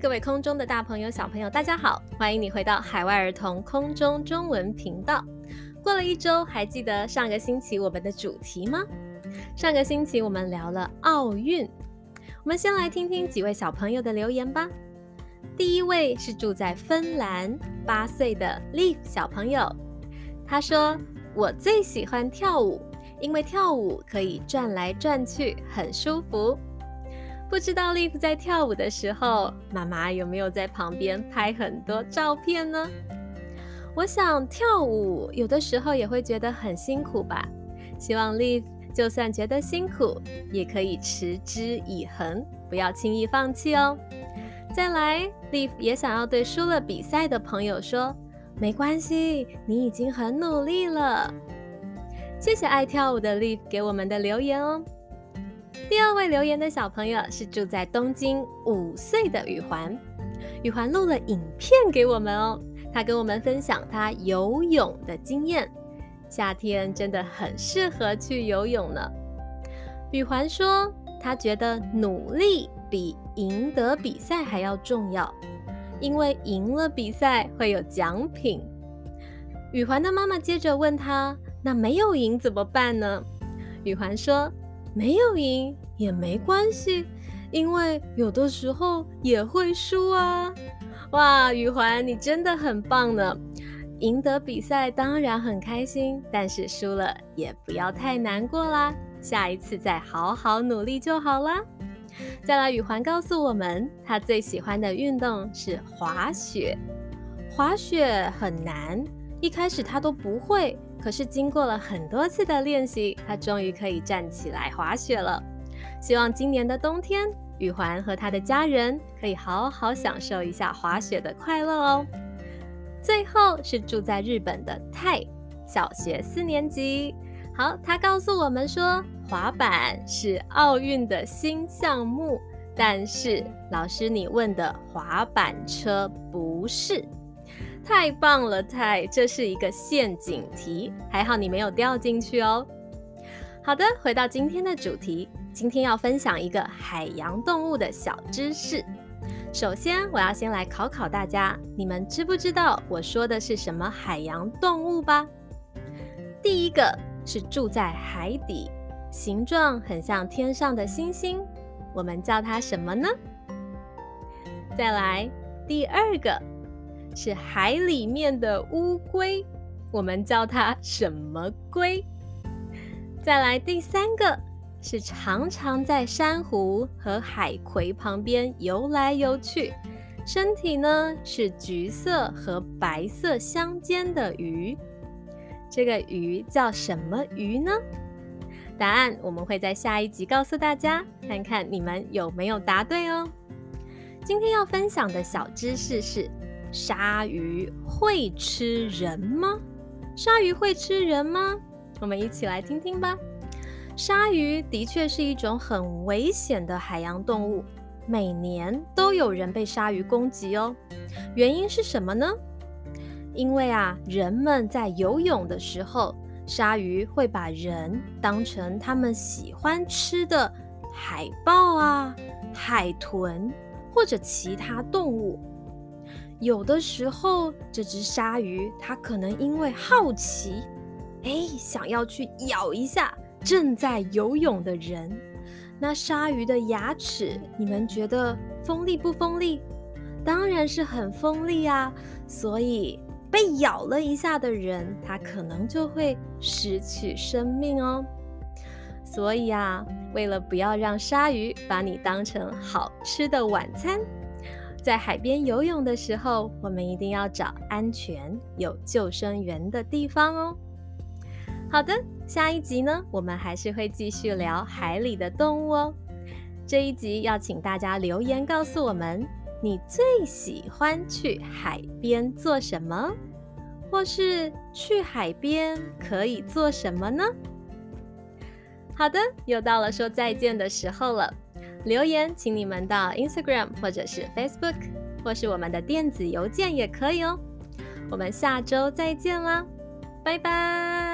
各位空中的大朋友、小朋友，大家好！欢迎你回到海外儿童空中中文频道。过了一周，还记得上个星期我们的主题吗？上个星期我们聊了奥运。我们先来听听几位小朋友的留言吧。第一位是住在芬兰八岁的 Leaf 小朋友，他说：“我最喜欢跳舞，因为跳舞可以转来转去，很舒服。”不知道 Leaf 在跳舞的时候，妈妈有没有在旁边拍很多照片呢？我想跳舞有的时候也会觉得很辛苦吧。希望 Leaf 就算觉得辛苦，也可以持之以恒，不要轻易放弃哦。再来，Leaf 也想要对输了比赛的朋友说：没关系，你已经很努力了。谢谢爱跳舞的 Leaf 给我们的留言哦。第二位留言的小朋友是住在东京五岁的雨环，雨环录了影片给我们哦，他跟我们分享他游泳的经验。夏天真的很适合去游泳呢。雨环说，他觉得努力比赢得比赛还要重要，因为赢了比赛会有奖品。雨环的妈妈接着问他，那没有赢怎么办呢？雨环说。没有赢也没关系，因为有的时候也会输啊！哇，雨环，你真的很棒呢！赢得比赛当然很开心，但是输了也不要太难过啦，下一次再好好努力就好啦。再来，雨环告诉我们，他最喜欢的运动是滑雪。滑雪很难，一开始他都不会。可是经过了很多次的练习，他终于可以站起来滑雪了。希望今年的冬天，雨环和他的家人可以好好享受一下滑雪的快乐哦。最后是住在日本的泰，小学四年级。好，他告诉我们说，滑板是奥运的新项目，但是老师你问的滑板车不是。太棒了，太，这是一个陷阱题，还好你没有掉进去哦。好的，回到今天的主题，今天要分享一个海洋动物的小知识。首先，我要先来考考大家，你们知不知道我说的是什么海洋动物吧？第一个是住在海底，形状很像天上的星星，我们叫它什么呢？再来，第二个。是海里面的乌龟，我们叫它什么龟？再来第三个是常常在珊瑚和海葵旁边游来游去，身体呢是橘色和白色相间的鱼，这个鱼叫什么鱼呢？答案我们会在下一集告诉大家，看看你们有没有答对哦。今天要分享的小知识是。鲨鱼会吃人吗？鲨鱼会吃人吗？我们一起来听听吧。鲨鱼的确是一种很危险的海洋动物，每年都有人被鲨鱼攻击哦。原因是什么呢？因为啊，人们在游泳的时候，鲨鱼会把人当成他们喜欢吃的海豹啊、海豚或者其他动物。有的时候，这只鲨鱼它可能因为好奇，哎，想要去咬一下正在游泳的人。那鲨鱼的牙齿，你们觉得锋利不锋利？当然是很锋利啊！所以被咬了一下的人，他可能就会失去生命哦。所以啊，为了不要让鲨鱼把你当成好吃的晚餐。在海边游泳的时候，我们一定要找安全、有救生员的地方哦。好的，下一集呢，我们还是会继续聊海里的动物哦。这一集要请大家留言告诉我们，你最喜欢去海边做什么，或是去海边可以做什么呢？好的，又到了说再见的时候了。留言，请你们到 Instagram 或者是 Facebook，或是我们的电子邮件也可以哦。我们下周再见啦，拜拜。